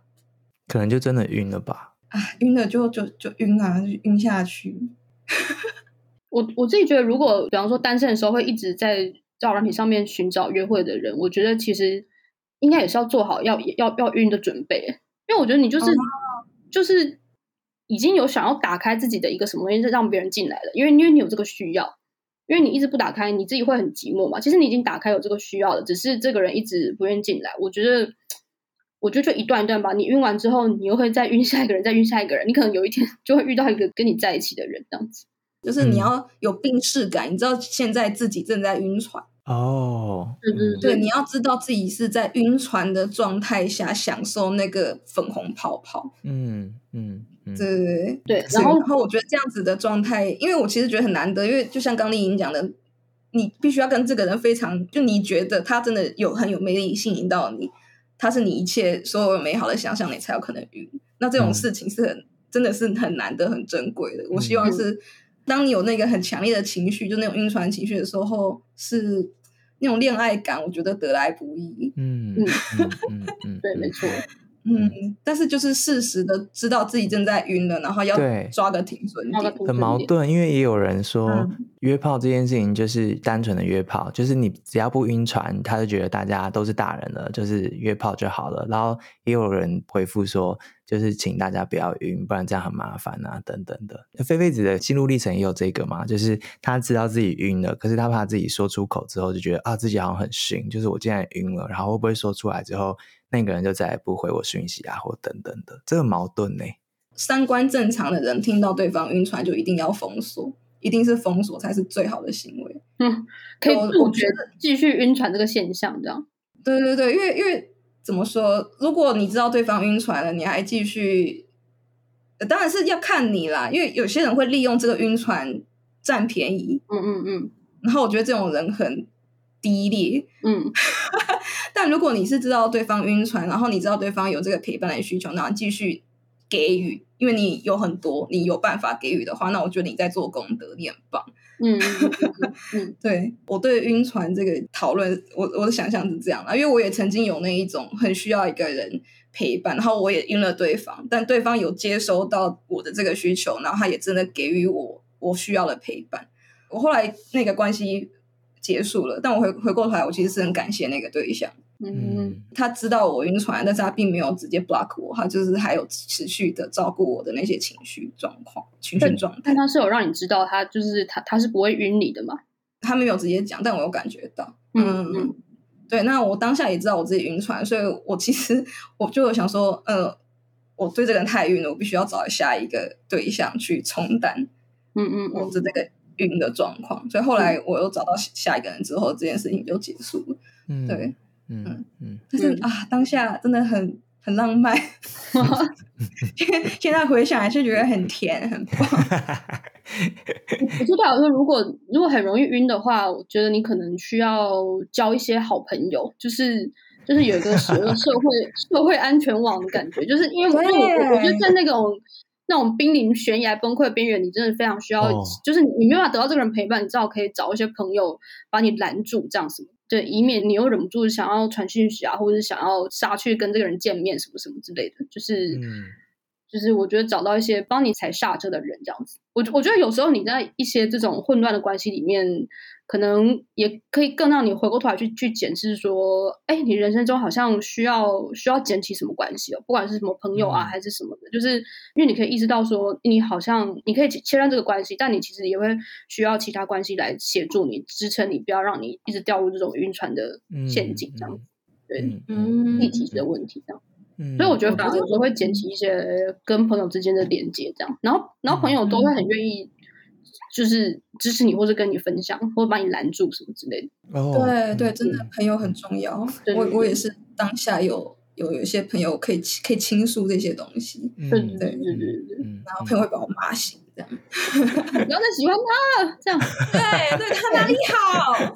可能就真的晕了吧？啊，晕了就就就晕啊，就晕下去。我我自己觉得，如果比方说单身的时候会一直在交友软体上面寻找约会的人，我觉得其实应该也是要做好要要要晕的准备，因为我觉得你就是。Oh. 就是已经有想要打开自己的一个什么东西，让别人进来了，因为因为你有这个需要，因为你一直不打开，你自己会很寂寞嘛。其实你已经打开有这个需要了，只是这个人一直不愿意进来。我觉得，我觉得就一段一段吧。你晕完之后，你又会再晕下一个人，再晕下一个人，你可能有一天就会遇到一个跟你在一起的人，这样子。就是你要有病视感，嗯、你知道现在自己正在晕船。哦，对对对，你要知道自己是在晕船的状态下享受那个粉红泡泡。嗯嗯，对对对对。然后，然后我觉得这样子的状态，因为我其实觉得很难得，因为就像刚丽颖讲的，你必须要跟这个人非常，就你觉得他真的有很有魅力，吸引到你，他是你一切所有美好的想象，你才有可能遇。那这种事情是很、嗯、真的是很难得、很珍贵的。我希望是。嗯当你有那个很强烈的情绪，就那种晕船情绪的时候，是那种恋爱感，我觉得得来不易。嗯嗯嗯嗯，对，没错。嗯，但是就是适时的知道自己正在晕了，然后要抓个停损点。很矛盾，因为也有人说、嗯、约炮这件事情就是单纯的约炮，就是你只要不晕船，他就觉得大家都是大人了，就是约炮就好了。然后也有人回复说，就是请大家不要晕，不然这样很麻烦啊，等等的。菲菲子的心路历程也有这个嘛，就是他知道自己晕了，可是他怕自己说出口之后就觉得啊自己好像很逊，就是我竟然晕了，然后会不会说出来之后。那个人就再也不回我讯息啊，或等等的，这个矛盾呢。三观正常的人听到对方晕船，就一定要封锁，一定是封锁才是最好的行为。嗯，可以杜绝继续晕船这个现象，这样。对对对，因为因为怎么说，如果你知道对方晕船了，你还继续，当然是要看你啦。因为有些人会利用这个晕船占便宜。嗯嗯嗯。然后我觉得这种人很低劣。嗯。但如果你是知道对方晕船，然后你知道对方有这个陪伴的需求，然后继续给予，因为你有很多，你有办法给予的话，那我觉得你在做功德，你很棒。嗯，嗯 对，我对晕船这个讨论，我我的想象是这样的，因为我也曾经有那一种很需要一个人陪伴，然后我也晕了对方，但对方有接收到我的这个需求，然后他也真的给予我我需要的陪伴。我后来那个关系结束了，但我回回过头来，我其实是很感谢那个对象。嗯，他知道我晕船，但是他并没有直接 block 我，他就是还有持续的照顾我的那些情绪状况、情绪状态。但他是有让你知道，他就是他，他是不会晕你的嘛？他没有直接讲，但我有感觉到。嗯嗯，对。那我当下也知道我自己晕船，所以我其实我就想说，呃，我对这个人太晕了，我必须要找下一个对象去冲淡。嗯嗯，我的这个晕的状况。所以后来我又找到下一个人之后，这件事情就结束了。嗯，对。嗯嗯，就是啊，当下真的很很浪漫。现现在回想还是觉得很甜，很 棒。我觉得，说如果如果很容易晕的话，我觉得你可能需要交一些好朋友，就是就是有一个社社会社会安全网的感觉，就是因为我我觉得在那种那种濒临悬崖崩溃边缘，你真的非常需要，哦、就是你没办法得到这个人陪伴，你至少可以找一些朋友把你拦住，这样子。对，以免你又忍不住想要传讯息啊，或者是想要杀去跟这个人见面，什么什么之类的，就是，嗯、就是我觉得找到一些帮你踩刹车的人，这样子。我我觉得有时候你在一些这种混乱的关系里面。可能也可以更让你回过头来去去检视说，哎，你人生中好像需要需要捡起什么关系哦，不管是什么朋友啊，还是什么的，嗯、就是因为你可以意识到说，你好像你可以切断这个关系，但你其实也会需要其他关系来协助你支撑你，不要让你一直掉入这种晕船的陷阱，这样子。嗯、对，嗯，立体的问题这样。嗯，所以我觉得反而有时候会捡起一些跟朋友之间的连接，这样，然后然后朋友都会很愿意。就是支持你，或者跟你分享，或者把你拦住什么之类的。哦，对对，真的朋友很重要。我我也是当下有有有一些朋友可以可以倾诉这些东西。对对对对对。然后朋友会把我骂醒，这样。不要再喜欢他了，这样。对对，他哪里好？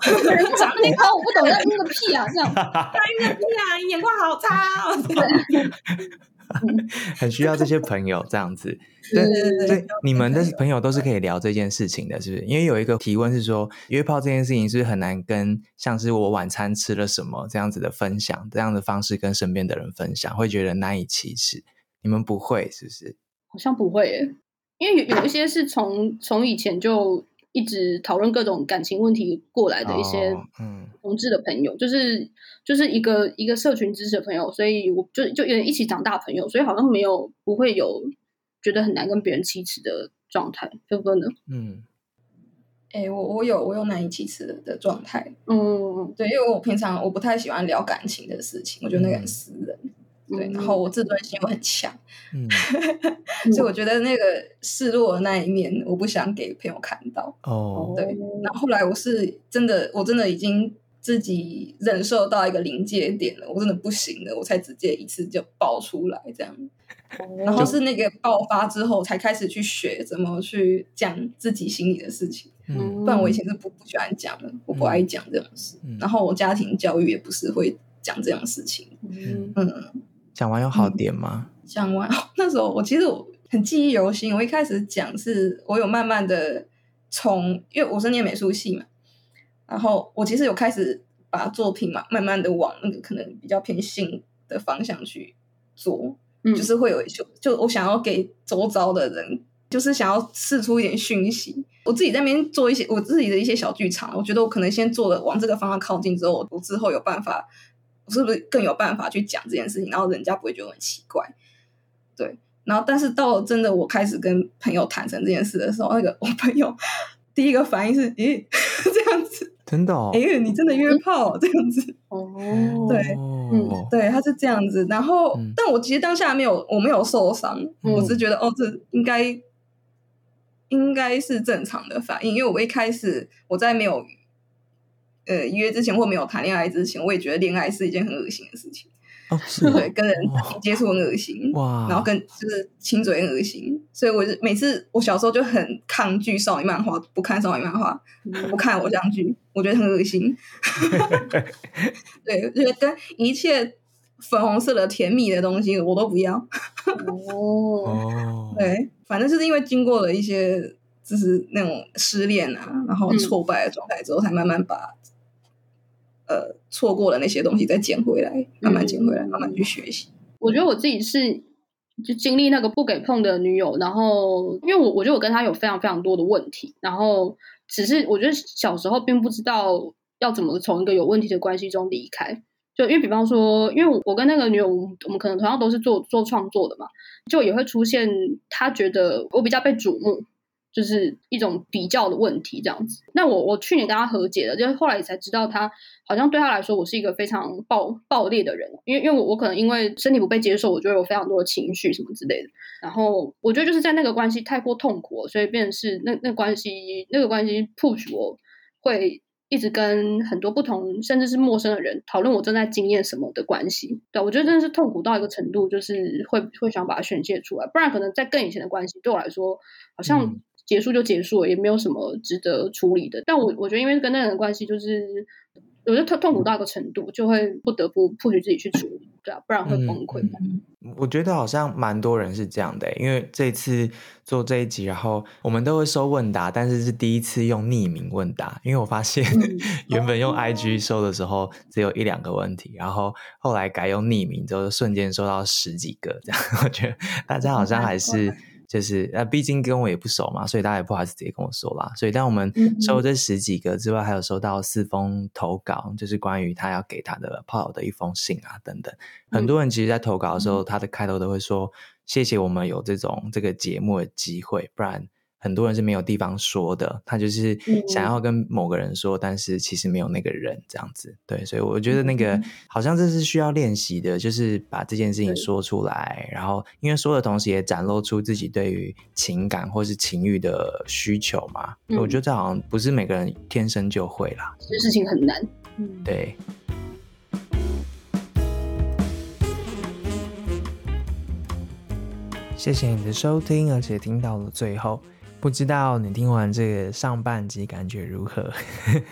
长得好，我不懂，要晕个屁啊！这样。他晕个屁啊！眼光好差哦。对。很需要这些朋友这样子，对对对，你们的朋友都是可以聊这件事情的，是不是？因为有一个提问是说，约炮这件事情是不是很难跟像是我晚餐吃了什么这样子的分享，这样的方式跟身边的人分享，会觉得难以启齿。你们不会是不是？好像不会耶，因为有有一些是从从以前就。一直讨论各种感情问题过来的一些嗯。同志的朋友，哦嗯、就是就是一个一个社群支持的朋友，所以我就就有点一起长大朋友，所以好像没有不会有觉得很难跟别人启齿的状态，对不对呢？嗯。哎、欸，我我有我有难以启齿的的状态，嗯，对，因为我平常我不太喜欢聊感情的事情，我觉得那个很私人，嗯、对，然后我自尊心又很强，嗯，所以我觉得那个示弱的那一面，我不想给朋友看到，哦，对，然后后来我是真的，我真的已经自己忍受到一个临界点了，我真的不行了，我才直接一次就爆出来这样。然后是那个爆发之后，才开始去学怎么去讲自己心里的事情。嗯，不然我以前是不不喜欢讲的，我不爱讲这种事。嗯、然后我家庭教育也不是会讲这样的事情。嗯嗯，讲完有好点吗？嗯、讲完 那时候我其实我很记忆犹新。我一开始讲是我有慢慢的从，因为我是念美术系嘛，然后我其实有开始把作品嘛，慢慢的往那个可能比较偏性的方向去做。就是会有就就我想要给周遭的人，就是想要试出一点讯息。我自己在那边做一些我自己的一些小剧场，我觉得我可能先做了往这个方向靠近之后，我之后有办法，我是不是更有办法去讲这件事情，然后人家不会觉得很奇怪。对，然后但是到了真的我开始跟朋友坦诚这件事的时候，那个我朋友第一个反应是：咦，这样子。真的哦，哎，你真的约炮这样子哦？对，嗯，对，他是这样子。然后，嗯、但我其实当下没有，我没有受伤，嗯、我是觉得哦，这应该应该是正常的反应，因为我一开始我在没有呃约之前或没有谈恋爱之前，我也觉得恋爱是一件很恶心的事情。哦，是对，跟人接触很恶心，哇，然后跟就是亲嘴很恶心，所以我就每次我小时候就很抗拒少女漫画，不看少女漫画，不看偶像剧，我觉得很恶心。对，就是跟一切粉红色的甜蜜的东西我都不要。哦，对，反正就是因为经过了一些就是那种失恋啊，然后挫败的状态之后，才慢慢把。呃，错过了那些东西，再捡回来，慢慢捡回来，嗯、慢慢去学习。我觉得我自己是就经历那个不给碰的女友，然后因为我我觉得我跟她有非常非常多的问题，然后只是我觉得小时候并不知道要怎么从一个有问题的关系中离开。就因为比方说，因为我跟那个女友，我们可能同样都是做做创作的嘛，就也会出现他觉得我比较被瞩目。就是一种比较的问题，这样子。那我我去年跟他和解了，就是后来才知道，他好像对他来说，我是一个非常暴暴烈的人。因为因为我我可能因为身体不被接受，我觉得有非常多的情绪什么之类的。然后我觉得就是在那个关系太过痛苦，所以变成是那那关系那个关系 push 我会一直跟很多不同甚至是陌生的人讨论我正在经验什么的关系。对，我觉得真的是痛苦到一个程度，就是会会想把它宣泄出来。不然可能在更以前的关系对我来说，好像。嗯结束就结束了，也没有什么值得处理的。但我我觉得，因为跟那个人的关系，就是我觉得痛痛苦到一个程度，就会不得不迫使自己去处理，对啊，不然会崩溃。嗯，我觉得好像蛮多人是这样的，因为这次做这一集，然后我们都会收问答，但是是第一次用匿名问答，因为我发现 原本用 IG 收的时候只有一两个问题，然后后来改用匿名之后，瞬间收到十几个，这样 我觉得大家好像还是。就是呃，毕竟跟我也不熟嘛，所以大家也不好意思直接跟我说啦。所以当我们收这十几个之外，还有收到四封投稿，就是关于他要给他的炮友的一封信啊等等。很多人其实，在投稿的时候，他的开头都会说：“谢谢我们有这种这个节目的机会，不然。”很多人是没有地方说的，他就是想要跟某个人说，嗯、但是其实没有那个人这样子。对，所以我觉得那个、嗯、好像这是需要练习的，就是把这件事情说出来，然后因为说的同时也展露出自己对于情感或是情欲的需求嘛。嗯、我觉得这好像不是每个人天生就会啦，这事情很难。嗯，对。谢谢你的收听，而且听到了最后。不知道你听完这个上半集感觉如何？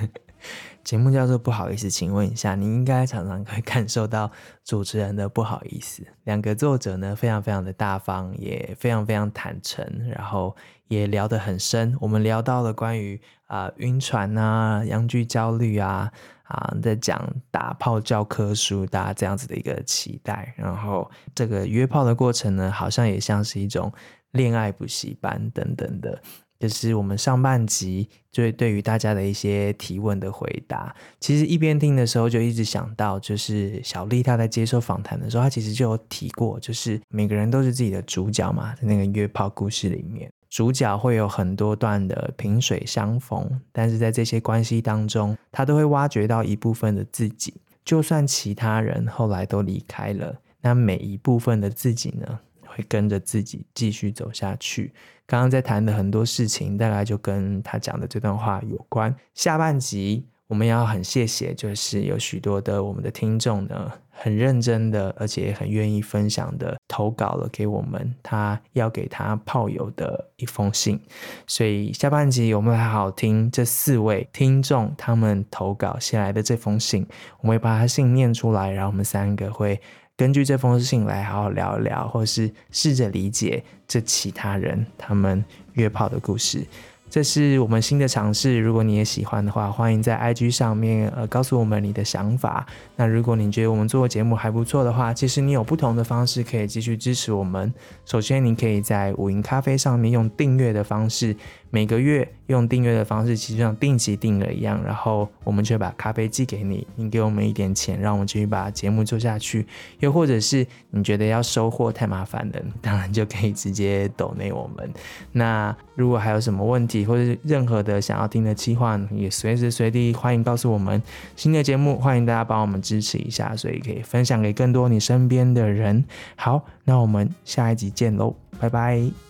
节目叫做不好意思，请问一下，你应该常常可以感受到主持人的不好意思。两个作者呢，非常非常的大方，也非常非常坦诚，然后也聊得很深。我们聊到了关于啊、晕船啊、阳具焦虑啊啊，在讲打炮教科书，大家这样子的一个期待。然后这个约炮的过程呢，好像也像是一种。恋爱补习班等等的，就是我们上半集就对于大家的一些提问的回答。其实一边听的时候就一直想到，就是小丽她在接受访谈的时候，她其实就有提过，就是每个人都是自己的主角嘛，在那个约炮故事里面，主角会有很多段的萍水相逢，但是在这些关系当中，他都会挖掘到一部分的自己，就算其他人后来都离开了，那每一部分的自己呢，会跟着自己继续走下去。刚刚在谈的很多事情，大概就跟他讲的这段话有关。下半集我们要很谢谢，就是有许多的我们的听众呢，很认真的，而且也很愿意分享的投稿了给我们，他要给他炮友的一封信。所以下半集我们来好好听这四位听众他们投稿写来的这封信，我们会把他信念出来，然后我们三个会。根据这封信来好好聊一聊，或是试着理解这其他人他们约炮的故事。这是我们新的尝试，如果你也喜欢的话，欢迎在 IG 上面呃告诉我们你的想法。那如果你觉得我们做的节目还不错的话，其实你有不同的方式可以继续支持我们。首先，你可以在五营咖啡上面用订阅的方式，每个月用订阅的方式，其实像定期定额一样，然后我们就把咖啡寄给你，你给我们一点钱，让我们继续把节目做下去。又或者是你觉得要收货太麻烦了，当然就可以直接抖内我们。那如果还有什么问题，或者是任何的想要听的计划，也随时随地欢迎告诉我们。新的节目，欢迎大家帮我们支持一下，所以可以分享给更多你身边的人。好，那我们下一集见喽，拜拜。